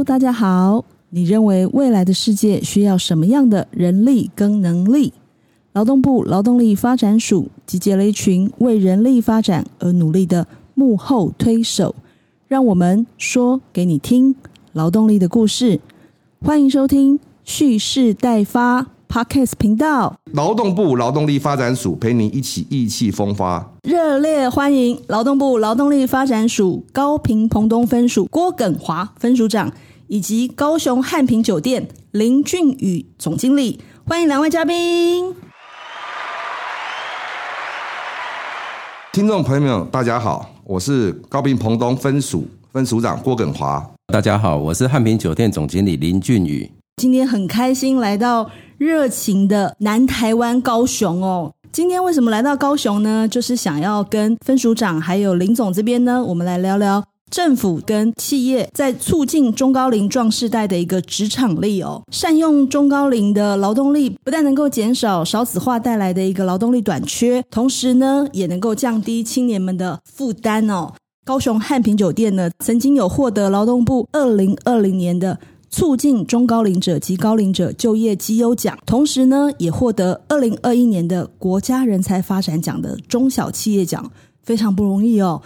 Hello，大家好。你认为未来的世界需要什么样的人力跟能力？劳动部劳动力发展署集结了一群为人力发展而努力的幕后推手，让我们说给你听劳动力的故事。欢迎收听蓄势待发 Podcast 频道。劳动部劳动力发展署陪你一起意气风发。热烈欢迎劳动部劳动力发展署高平彭东分署郭耿华分署长，以及高雄汉平酒店林俊宇总经理，欢迎两位嘉宾。听众朋友们，大家好，我是高平澎东分署分署长郭耿华。大家好，我是汉平酒店总经理林俊宇。今天很开心来到热情的南台湾高雄哦。今天为什么来到高雄呢？就是想要跟分署长还有林总这边呢，我们来聊聊政府跟企业在促进中高龄壮世代的一个职场力哦。善用中高龄的劳动力，不但能够减少少子化带来的一个劳动力短缺，同时呢，也能够降低青年们的负担哦。高雄汉平酒店呢，曾经有获得劳动部二零二零年的。促进中高龄者及高龄者就业绩优奖，同时呢，也获得二零二一年的国家人才发展奖的中小企业奖，非常不容易哦。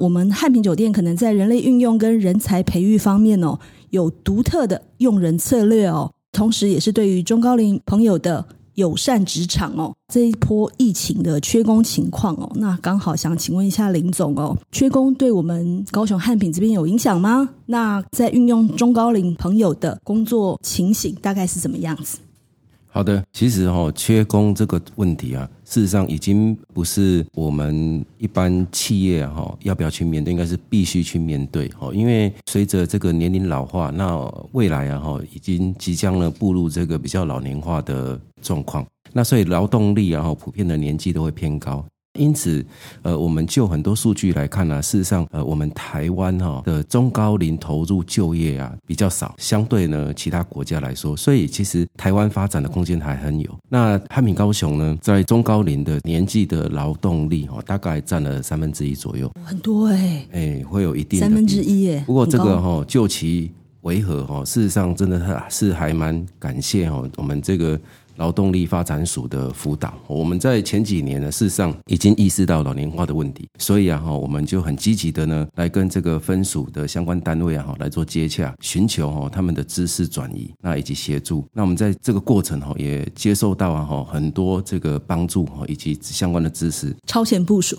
我们汉品酒店可能在人类运用跟人才培育方面哦，有独特的用人策略哦，同时也是对于中高龄朋友的。友善职场哦，这一波疫情的缺工情况哦，那刚好想请问一下林总哦，缺工对我们高雄汉品这边有影响吗？那在运用中高龄朋友的工作情形大概是怎么样子？好的，其实哈，缺工这个问题啊，事实上已经不是我们一般企业哈要不要去面对，应该是必须去面对哈。因为随着这个年龄老化，那未来啊哈，已经即将呢步入这个比较老年化的状况，那所以劳动力啊普遍的年纪都会偏高。因此，呃，我们就很多数据来看呢，事实上，呃，我们台湾哈的中高龄投入就业啊比较少，相对呢其他国家来说，所以其实台湾发展的空间还很有。那汉民高雄呢，在中高龄的年纪的劳动力哈，大概占了三分之一左右，很多哎，哎，会有一定三分之一耶。不过这个哈，就其为何哈，事实上真的是还蛮感谢哈，我们这个。劳动力发展署的辅导，我们在前几年呢，事实上已经意识到老年化的问题，所以啊哈，我们就很积极的呢，来跟这个分署的相关单位啊哈来做接洽，寻求哈他们的知识转移，那以及协助。那我们在这个过程哈，也接受到啊哈很多这个帮助哈，以及相关的知识。超前部署。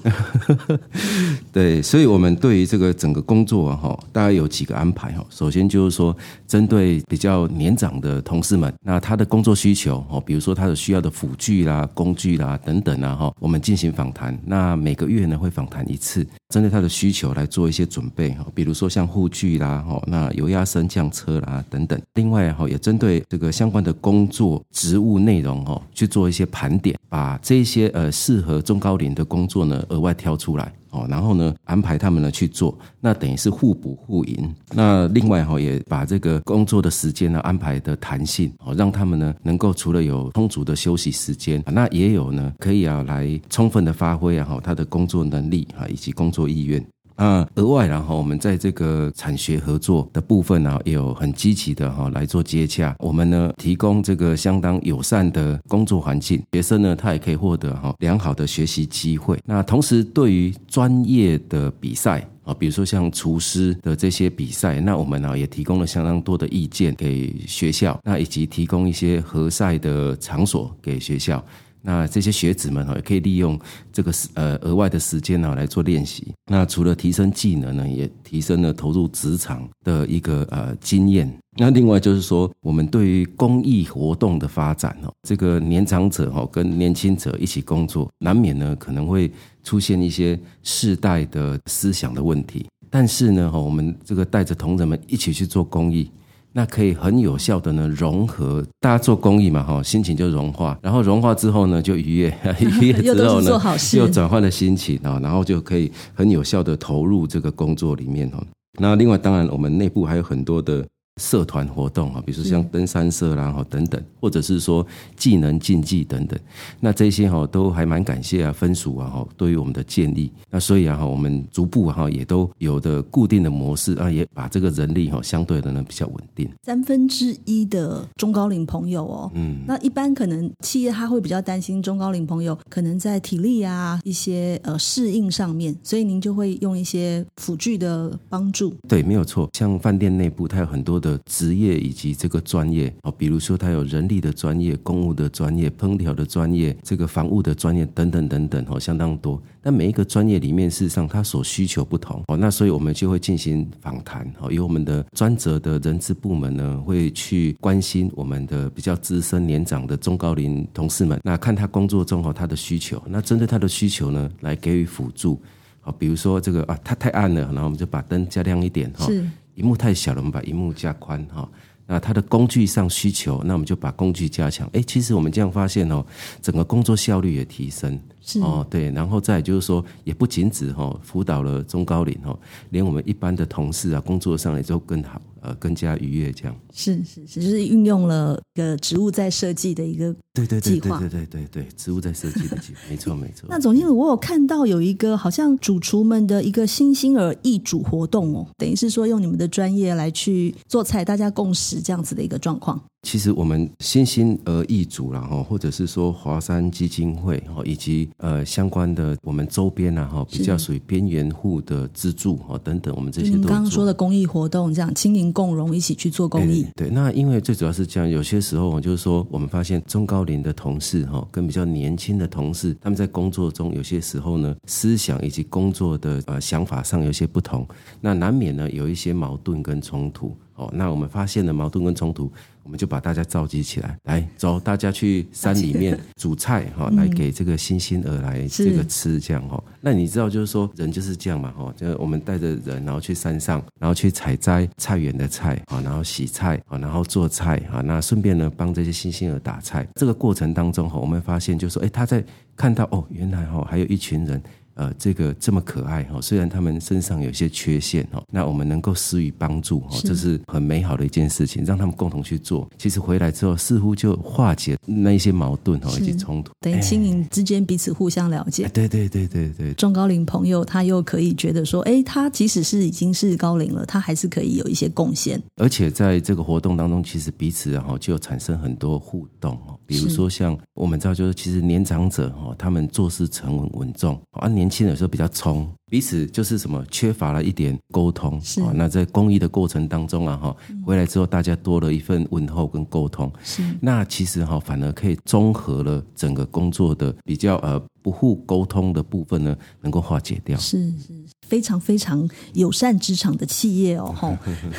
对，所以我们对于这个整个工作啊哈，大概有几个安排哈。首先就是说，针对比较年长的同事们，那他的工作需求哦。比如说他的需要的辅具啦、工具啦等等啊，哈，我们进行访谈。那每个月呢会访谈一次，针对他的需求来做一些准备哈。比如说像护具啦，哈，那油压升降车啦等等。另外哈，也针对这个相关的工作职务内容哈，去做一些盘点，把这些呃适合中高龄的工作呢额外挑出来。哦，然后呢，安排他们呢去做，那等于是互补互赢。那另外哈，也把这个工作的时间呢安排的弹性，哦，让他们呢能够除了有充足的休息时间，那也有呢可以啊来充分的发挥啊哈他的工作能力啊以及工作意愿。那额外，然后我们在这个产学合作的部分呢，也有很积极的哈来做接洽。我们呢提供这个相当友善的工作环境，学生呢他也可以获得哈良好的学习机会。那同时，对于专业的比赛啊，比如说像厨师的这些比赛，那我们呢也提供了相当多的意见给学校，那以及提供一些合赛的场所给学校。那这些学子们哈，也可以利用这个呃额外的时间呢来做练习。那除了提升技能呢，也提升了投入职场的一个呃经验。那另外就是说，我们对于公益活动的发展哦，这个年长者哈跟年轻者一起工作，难免呢可能会出现一些世代的思想的问题。但是呢哈，我们这个带着同仁们一起去做公益。那可以很有效的呢融合，大家做公益嘛哈，心情就融化，然后融化之后呢就愉悦，愉悦之后呢又转换了心情啊，然后就可以很有效的投入这个工作里面哈。那另外当然我们内部还有很多的社团活动啊，比如说像登山社啦哈等等，或者是说技能竞技等等，那这些哈都还蛮感谢啊分属啊哈对于我们的建立，那所以啊哈我们逐步哈也都有的固定的模式啊，也把这个人力哈相对的呢比较稳定。三分之一的中高龄朋友哦，嗯，那一般可能企业他会比较担心中高龄朋友可能在体力啊一些呃适应上面，所以您就会用一些辅具的帮助。对，没有错，像饭店内部它有很多的职业以及这个专业哦，比如说他有人力的专业、公务的专业、烹调的专业、这个房屋的专业等等等等哦，相当多。但每一个专业里面，事实上它所需求不同哦，那所以我们就会进行访谈哦，由我们的专责的人资部门呢，会去关心我们的比较资深年长的中高龄同事们，那看他工作中哦他的需求，那针对他的需求呢，来给予辅助。好，比如说这个啊，它太暗了，然后我们就把灯加亮一点哈。是。荧幕太小了，我们把荧幕加宽哈。那它的工具上需求，那我们就把工具加强。哎，其实我们这样发现哦，整个工作效率也提升。是哦，对，然后再就是说，也不仅止哈，辅导了中高龄哈，连我们一般的同事啊，工作上也都更好，呃，更加愉悦这样。是是是，就是运用了一个植物在设计的一个对对对对对对对，植物在设计的计划，没错没错。那总经理，我有看到有一个好像主厨们的一个新兴儿易煮活动哦，等于是说用你们的专业来去做菜，大家共识这样子的一个状况。其实我们新兴而易主然后或者是说华山基金会哈，以及呃相关的我们周边啊哈，比较属于边缘户的资助哈等等，我们这些都刚刚说的公益活动，这样亲民共荣，一起去做公益。对，那因为最主要是这样，有些时候就是说，我们发现中高龄的同事哈，跟比较年轻的同事，他们在工作中有些时候呢，思想以及工作的呃想法上有些不同，那难免呢有一些矛盾跟冲突。哦，那我们发现了矛盾跟冲突，我们就把大家召集起来，来走，大家去山里面煮菜哈，来给这个新星儿来这个吃，这样哈。那你知道，就是说人就是这样嘛哈，就我们带着人，然后去山上，然后去采摘菜园的菜啊，然后洗菜啊，然后做菜啊，那顺便呢帮这些新星儿打菜。这个过程当中哈，我们发现就是说，哎，他在看到哦，原来哈还有一群人。呃，这个这么可爱哈，虽然他们身上有些缺陷哈，那我们能够施予帮助哈，这是很美好的一件事情，让他们共同去做。其实回来之后，似乎就化解那一些矛盾哈以及冲突。等于亲邻之间彼此互相了解。对对对对对。中高龄朋友他又可以觉得说，哎，他即使是已经是高龄了，他还是可以有一些贡献。而且在这个活动当中，其实彼此然后就产生很多互动哦，比如说像我们知道，就是其实年长者哈，他们做事沉稳稳重啊。年轻的时候比较冲，彼此就是什么缺乏了一点沟通是那在公益的过程当中啊，哈，回来之后大家多了一份问候跟沟通。是那其实哈，反而可以综合了整个工作的比较呃不互沟通的部分呢，能够化解掉。是是。非常非常友善职场的企业哦，哈。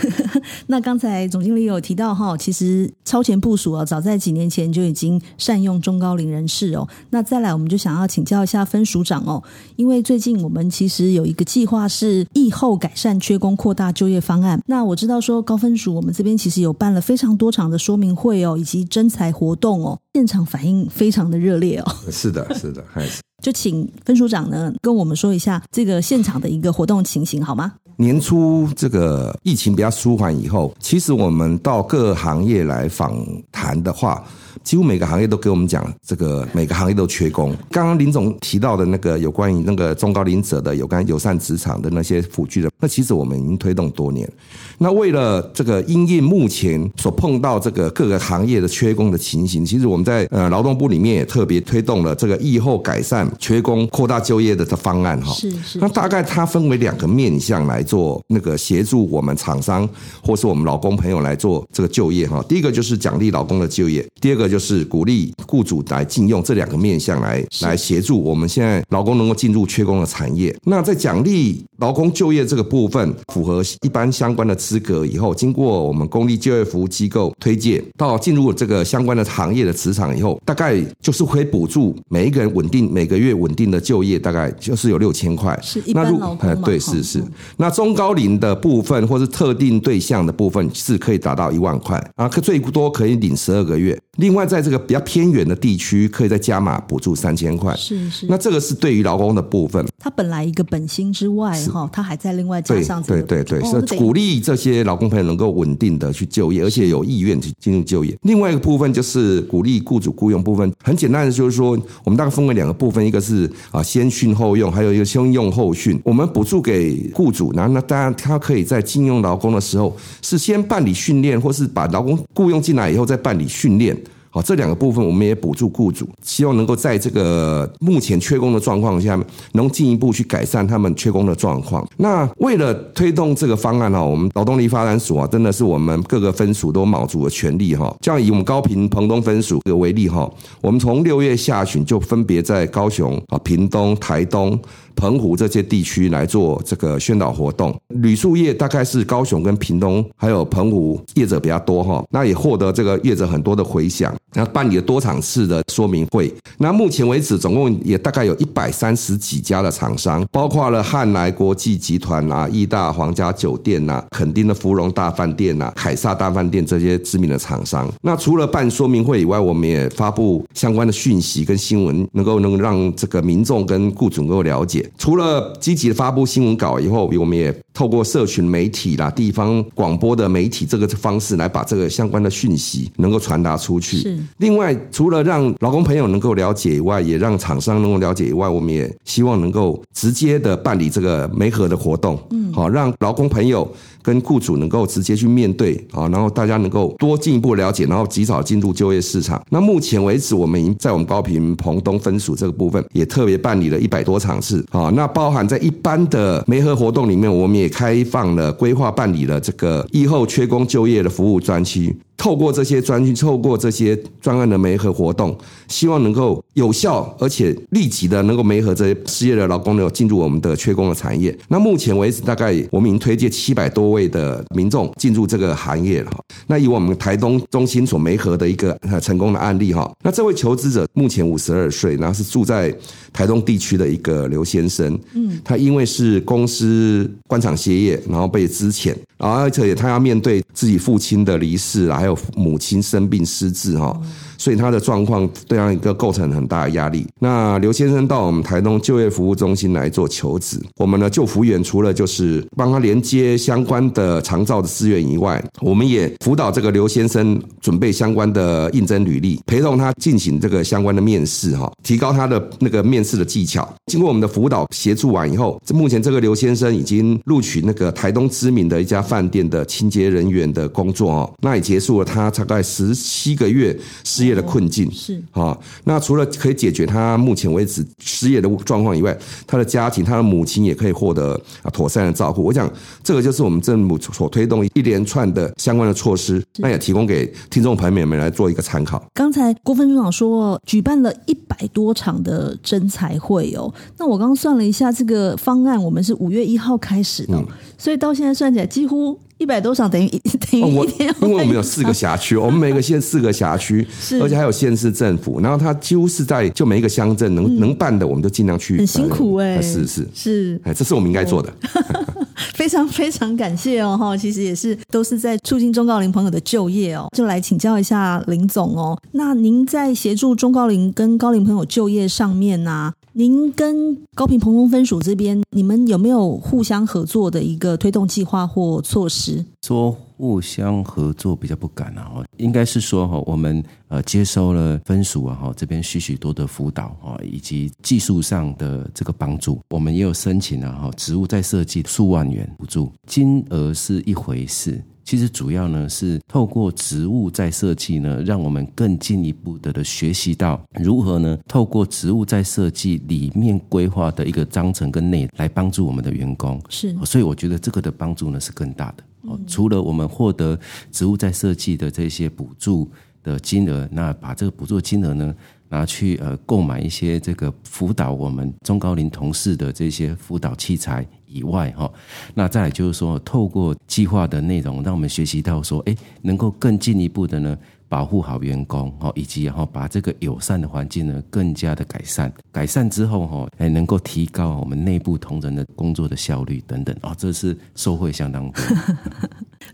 那刚才总经理有提到哈，其实超前部署啊，早在几年前就已经善用中高龄人士哦。那再来，我们就想要请教一下分署长哦，因为最近我们其实有一个计划是疫后改善缺工、扩大就业方案。那我知道说高分署我们这边其实有办了非常多场的说明会哦，以及征才活动哦，现场反应非常的热烈哦。是的，是的，还是。就请分署长呢跟我们说一下这个现场的一个活动情形好吗？年初这个疫情比较舒缓以后，其实我们到各行业来访谈的话。几乎每个行业都给我们讲，这个每个行业都缺工。刚刚林总提到的那个有关于那个中高龄者的有关友善职场的那些辅具的，那其实我们已经推动多年。那为了这个因应目前所碰到这个各个行业的缺工的情形，其实我们在呃劳动部里面也特别推动了这个疫后改善缺工、扩大就业的这方案哈。是是。那大概它分为两个面向来做那个协助我们厂商或是我们老公朋友来做这个就业哈。第一个就是奖励老公的就业，第二个。就是鼓励雇主来禁用这两个面向来来协助我们现在劳工能够进入缺工的产业。那在奖励劳工就业这个部分，符合一般相关的资格以后，经过我们公立就业服务机构推荐到进入这个相关的行业的职场以后，大概就是可以补助每一个人稳定每个月稳定的就业，大概就是有六千块。是一般劳工对，是是。那中高龄的部分或是特定对象的部分是可以达到一万块啊，可最多可以领十二个月。另外。外，在这个比较偏远的地区，可以再加码补助三千块。是是，那这个是对于劳工的部分。他本来一个本薪之外，哈，他还在另外加对上这个对对对，哦是鼓励这些劳工朋友能够稳定的去就业，而且有意愿去进入就业。另外一个部分就是鼓励雇主雇佣部分，很简单的就是说，我们大概分为两个部分，一个是啊先训后用，还有一个先用后训。我们补助给雇主，然后呢，当然他可以在禁用劳工的时候，是先办理训练，或是把劳工雇佣进来以后再办理训练。好，这两个部分我们也补助雇主，希望能够在这个目前缺工的状况下，能进一步去改善他们缺工的状况。那为了推动这个方案哈，我们劳动力发展署啊，真的是我们各个分署都卯足了全力哈。这样以我们高平澎东分署为例哈，我们从六月下旬就分别在高雄啊、屏东、台东。澎湖这些地区来做这个宣导活动，旅宿业大概是高雄跟屏东还有澎湖业者比较多哈，那也获得这个业者很多的回响，然后办理了多场次的说明会。那目前为止，总共也大概有一百三十几家的厂商，包括了汉来国际集团啊、义大皇家酒店呐、垦丁的芙蓉大饭店呐、凯撒大饭店这些知名的厂商。那除了办说明会以外，我们也发布相关的讯息跟新闻，能够能让这个民众跟雇主能够了解。除了积极的发布新闻稿以后，我们也透过社群媒体啦、地方广播的媒体这个方式来把这个相关的讯息能够传达出去。是另外，除了让劳工朋友能够了解以外，也让厂商能够了解以外，我们也希望能够直接的办理这个媒合的活动，嗯，好，让劳工朋友跟雇主能够直接去面对，好，然后大家能够多进一步了解，然后及早进入就业市场。那目前为止，我们已经在我们高平澎东分署这个部分，也特别办理了一百多场次，好，那包含在一般的媒合活动里面，我们也开放了规划办理了这个疫后缺工就业的服务专区。透过这些专区，透过这些专案的媒合活动，希望能够有效而且立即的能够媒合这些失业的劳工呢进入我们的缺工的产业。那目前为止，大概我们已经推荐七百多位的民众进入这个行业了。那以我们台东中心所媒合的一个成功的案例哈，那这位求职者目前五十二岁，然后是住在台东地区的一个刘先生，嗯，他因为是公司官场歇业，然后被资遣，然后而且他要面对自己父亲的离世，还有母亲生病失智哈，所以他的状况对他一个构成很大的压力。那刘先生到我们台东就业服务中心来做求职，我们的就服员除了就是帮他连接相关的长照的资源以外，我们也辅导这个刘先生准备相关的应征履历，陪同他进行这个相关的面试哈，提高他的那个面试的技巧。经过我们的辅导协助完以后，这目前这个刘先生已经录取那个台东知名的一家饭店的清洁人员的工作哦，那也结束了他大概十七个月失业的困境。是啊，那除了可以解决他目前为止失业的状况以外，他的家庭，他的母亲也可以获得啊妥善的照顾。我想，这个就是我们政府所推动一连串的相关的措施，那也提供给听众朋友们来做一个参考。刚才郭分署长说，举办了一百多场的征才会哦。那我刚刚算了一下，这个方案我们是五月一号开始的，所以到现在算起来，几乎一百多场等于我因为我们有四个场辖区，我们每个县四个辖区 是，而且还有县市政府，然后它几乎是在就每一个乡镇能、能办的，我们就尽量去。嗯很辛苦哎、是是，是哎，这是我们应该做的。非常非常感谢哦哈，其实也是都是在促进中高龄朋友的就业哦，就来请教一下林总哦。那您在协助中高龄跟高龄朋友就业上面呢、您跟高平澎东分署这边，你们有没有互相合作的一个推动计划或措施？说互相合作比较不敢啊，应该是说哈，我们呃接收了分署啊哈这边许许多的辅导啊，以及技术上的这个帮助，我们也有申请啊哈职务再设计数万元补助，金额是一回事。其实主要呢是透过植物再设计呢，让我们更进一步的的学习到如何呢透过植物再设计里面规划的一个章程跟内来帮助我们的员工。是所以我觉得这个的帮助呢是更大的。哦，除了我们获得植物再设计的这些补助的金额，那把这个补助金额呢拿去呃购买一些这个辅导我们中高龄同事的这些辅导器材以外，哈、那再来就是说，透过计划的内容，让我们学习到说，哎，能够更进一步的呢。保护好员工哈，以及然后把这个友善的环境呢更加的改善，改善之后哈，哎能够提高我们内部同仁的工作的效率等等哦，这是收获相当多。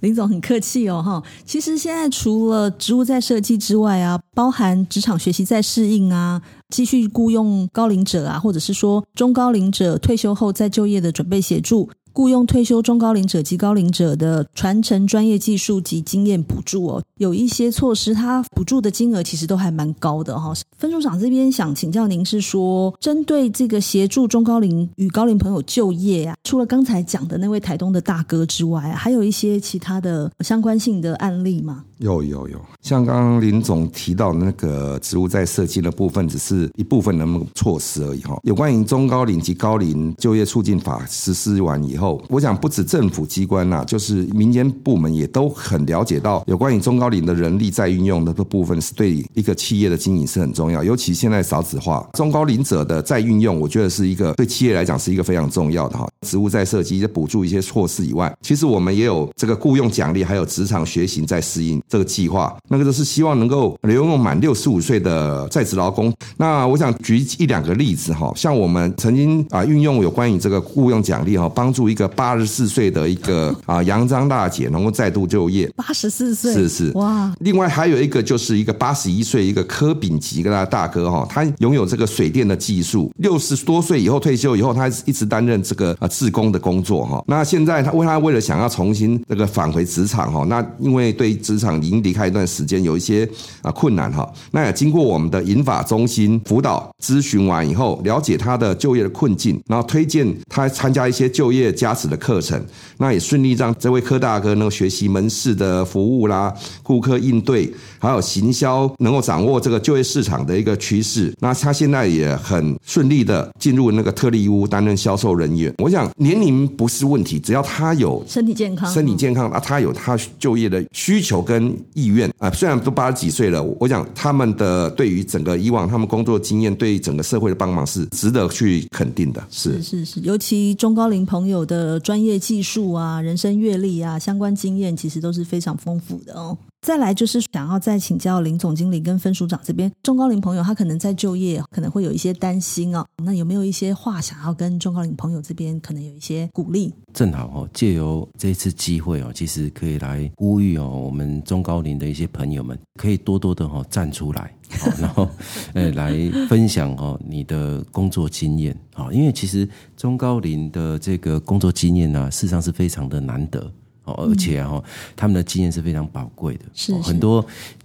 林总很客气哦，哈。其实现在除了植物在设计之外啊，包含职场学习在适应啊，继续雇佣高龄者啊，或者是说中高龄者退休后再就业的准备协助。雇佣退休中高龄者及高龄者的传承专业技术及经验补助哦，有一些措施，它补助的金额其实都还蛮高的哈。分署长这边想请教您，是说针对这个协助中高龄与高龄朋友就业啊，除了刚才讲的那位台东的大哥之外，还有一些其他的相关性的案例吗？有有有，像刚刚林总提到的那个职务在设计的部分，只是一部分的措施而已哈。有关于中高龄及高龄就业促进法实施完以后，我想不止政府机关呐，就是民间部门也都很了解到，有关于中高龄的人力再运用的部分，是对一个企业的经营是很重要。尤其现在少子化，中高龄者的再运用，我觉得是一个对企业来讲是一个非常重要的哈。职务在设计、补助一些措施以外，其实我们也有这个雇佣奖励，还有职场学习在适应。这个计划，那个就是希望能够留用满六十五岁的在职劳工。那我想举一两个例子哈，像我们曾经啊运用有关于这个雇佣奖励哈，帮助一个八十四岁的一个啊杨张大姐能够再度就业。八十四岁是是哇。另外还有一个就是一个八十一岁一个柯炳吉跟他大哥哈，他拥有这个水电的技术，六十多岁以后退休以后，他一直担任这个啊自工的工作哈。那现在他为他为了想要重新这个返回职场哈，那因为对职场。已经离开一段时间，有一些啊困难哈。那也经过我们的银法中心辅导咨询完以后，了解他的就业的困境，然后推荐他参加一些就业加持的课程。那也顺利让这位柯大哥能够学习门市的服务啦、顾客应对，还有行销，能够掌握这个就业市场的一个趋势。那他现在也很顺利的进入那个特利屋担任销售人员。我想年龄不是问题，只要他有身体健康，身体健康啊，他有他就业的需求跟意愿啊。虽然都八十几岁了，我想他们的对于整个以往他们工作经验，对整个社会的帮忙是值得去肯定的。是是是，尤其中高龄朋友的专业技术。啊，人生阅历啊，相关经验其实都是非常丰富的哦。再来就是想要再请教林总经理跟分署长这边，中高龄朋友他可能在就业可能会有一些担心哦。那有没有一些话想要跟中高龄朋友这边可能有一些鼓励？正好哦，借由这次机会哦，其实可以来呼吁哦，我们中高龄的一些朋友们可以多多的哈站出来，然后呃来分享哦你的工作经验啊，因为其实中高龄的这个工作经验呢，事实上是非常的难得。而且哈，他们的经验是非常宝贵的，是很多，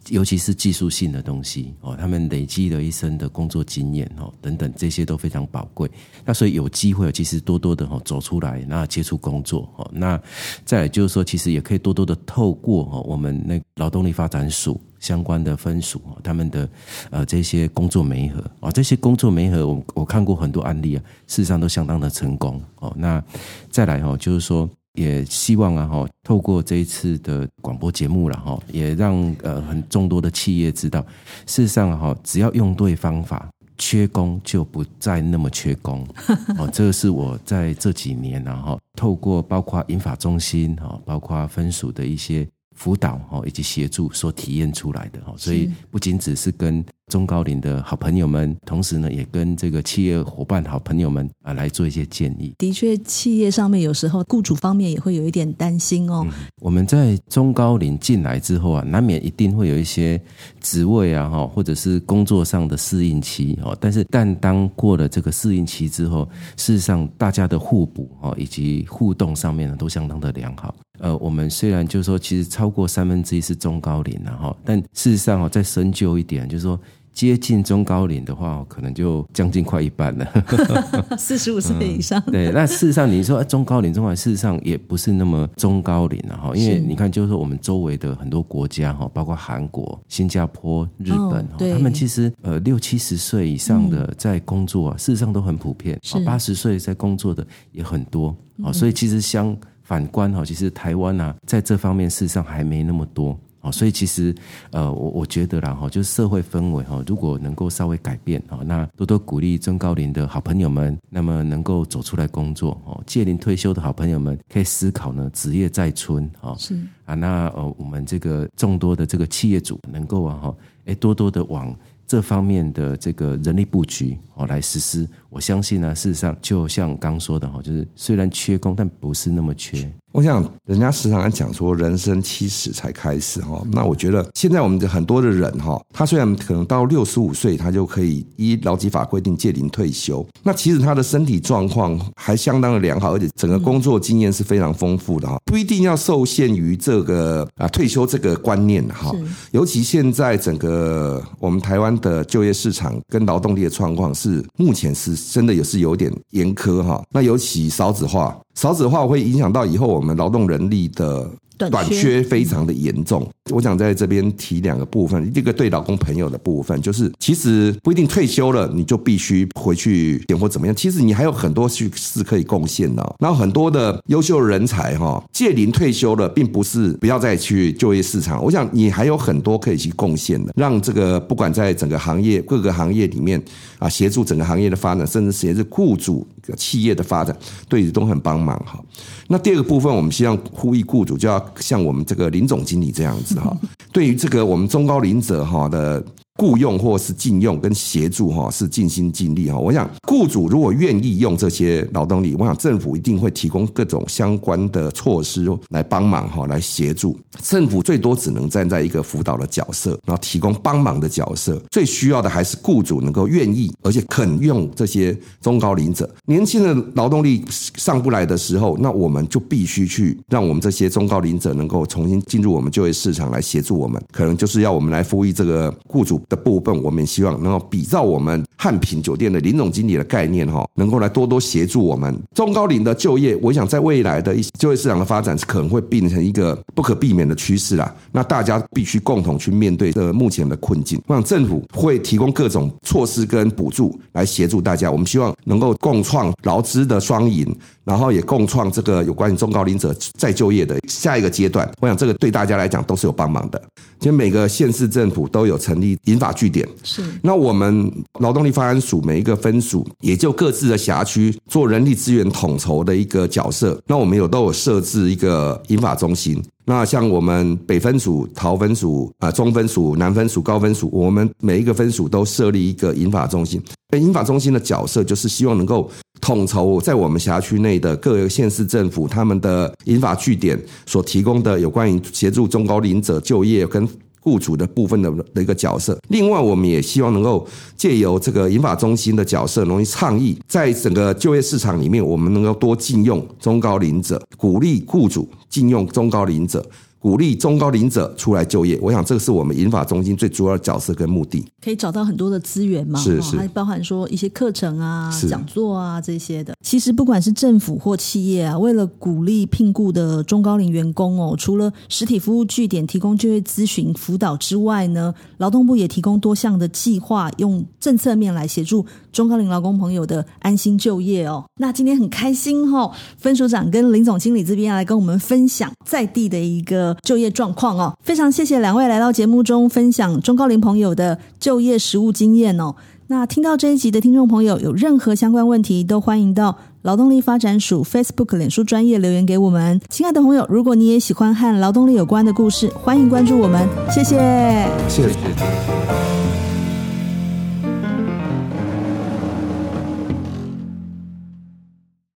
尤其是技术性的东西哦，他们累积了一生的工作经验哦，等等这些都非常宝贵。那所以有机会，其实多多的哈走出来，那接触工作哦，那再就是说，其实也可以多多的透过哦我们那劳动力发展署相关的分署他们的呃这些工作媒合啊，这些工作媒合，我我看过很多案例啊，事实上都相当的成功哦。那再来哈，就是说。也希望啊哈，透过这一次的广播节目了哈，也让呃很众多的企业知道，事实上哈，只要用对方法，缺工就不再那么缺工。哦，这个是我在这几年然后透过包括银法中心哈，包括分署的一些辅导哈以及协助所体验出来的哈，所以不仅只是跟。中高龄的好朋友们，同时呢，也跟这个企业伙伴好朋友们啊来做一些建议。的确，企业上面有时候雇主方面也会有一点担心哦。我们在中高龄进来之后啊，难免一定会有一些职位啊，哈，或者是工作上的适应期哦。但是，但当过了这个适应期之后，事实上大家的互补哦，以及互动上面呢，都相当的良好。呃，我们虽然就是说，其实超过三分之一是中高龄了哈，但事实上哦，再深究一点，就是说。接近中高龄的话，可能就将近快一半了，四十五岁以上。对，那事实上你说中高龄、中高龄，事实上也不是那么中高龄了哈，因为你看，就是说我们周围的很多国家哈，包括韩国、新加坡、日本，他们其实呃六七十岁以上的在工作，事实上都很普遍，八十岁在工作的也很多啊，所以其实相反观哈，其实台湾啊在这方面事实上还没那么多。哦，所以其实，呃，我我觉得啦，哈，就是社会氛围哈，如果能够稍微改变，哈，那多多鼓励中高龄的好朋友们，那么能够走出来工作，哦，届龄退休的好朋友们可以思考呢，职业在春，哦，是啊，那呃，我们这个众多的这个企业主能够啊，哈，哎，多多的往这方面的这个人力布局，哦，来实施。我相信呢，事实上就像刚说的哈，就是虽然缺工，但不是那么缺。我想，人家时常讲说，人生七十才开始哈。那我觉得，现在我们的很多的人哈，他虽然可能到六十五岁，他就可以依劳基法规定届龄退休。那其实他的身体状况还相当的良好，而且整个工作经验是非常丰富的哈。不一定要受限于这个啊退休这个观念哈。尤其现在整个我们台湾的就业市场跟劳动力的状况是目前是真的也是有点严苛哈。那尤其少子化。少子化会影响到以后我们劳动人力的。短缺非常的严重，我想在这边提两个部分。一个对老公朋友的部分，就是其实不一定退休了你就必须回去点或怎么样，其实你还有很多去是可以贡献的。然后很多的优秀人才哈，届龄退休了，并不是不要再去就业市场。我想你还有很多可以去贡献的，让这个不管在整个行业各个行业里面啊，协助整个行业的发展，甚至协助雇主企业的发展，对你都很帮忙哈。那第二个部分，我们希望呼吁雇主就要像我们这个林总经理这样子哈，对于这个我们中高龄者哈的。雇佣或是禁用跟协助哈是尽心尽力哈，我想雇主如果愿意用这些劳动力，我想政府一定会提供各种相关的措施来帮忙哈，来协助。政府最多只能站在一个辅导的角色，然后提供帮忙的角色。最需要的还是雇主能够愿意而且肯用这些中高龄者。年轻的劳动力上不来的时候，那我们就必须去让我们这些中高龄者能够重新进入我们就业市场来协助我们。可能就是要我们来呼吁这个雇主。的部分，我们希望能够比照我们汉品酒店的林总经理的概念哈，能够来多多协助我们中高龄的就业。我想在未来的一就业市场的发展，可能会变成一个不可避免的趋势啦。那大家必须共同去面对这目前的困境。我想政府会提供各种措施跟补助来协助大家。我们希望能够共创劳资的双赢，然后也共创这个有关于中高龄者再就业的下一个阶段。我想这个对大家来讲都是有帮忙的。其实每个县市政府都有成立。法据点是，那我们劳动力发展署每一个分署也就各自的辖区做人力资源统筹的一个角色。那我们有都有设置一个银法中心。那像我们北分署、桃分署、啊中分署、南分署、高分署，我们每一个分署都设立一个银法中心。银法中心的角色就是希望能够统筹在我们辖区内的各个县市政府他们的银法据点所提供的有关于协助中高龄者就业跟。雇主的部分的的一个角色，另外我们也希望能够借由这个银发中心的角色，容易倡议在整个就业市场里面，我们能够多禁用中高龄者，鼓励雇主禁用中高龄者。鼓励中高龄者出来就业，我想这个是我们银法中心最主要的角色跟目的。可以找到很多的资源嘛？是是，还包含说一些课程啊、讲座啊这些的。其实不管是政府或企业啊，为了鼓励聘雇的中高龄员工哦，除了实体服务据点提供就业咨询辅导之外呢，劳动部也提供多项的计划，用政策面来协助中高龄劳工朋友的安心就业哦。那今天很开心哈，分署长跟林总经理这边来跟我们分享在地的一个。就业状况哦，非常谢谢两位来到节目中分享中高龄朋友的就业实务经验哦。那听到这一集的听众朋友有任何相关问题，都欢迎到劳动力发展署 Facebook 脸书专业留言给我们。亲爱的朋友，如果你也喜欢和劳动力有关的故事，欢迎关注我们，谢谢，谢谢。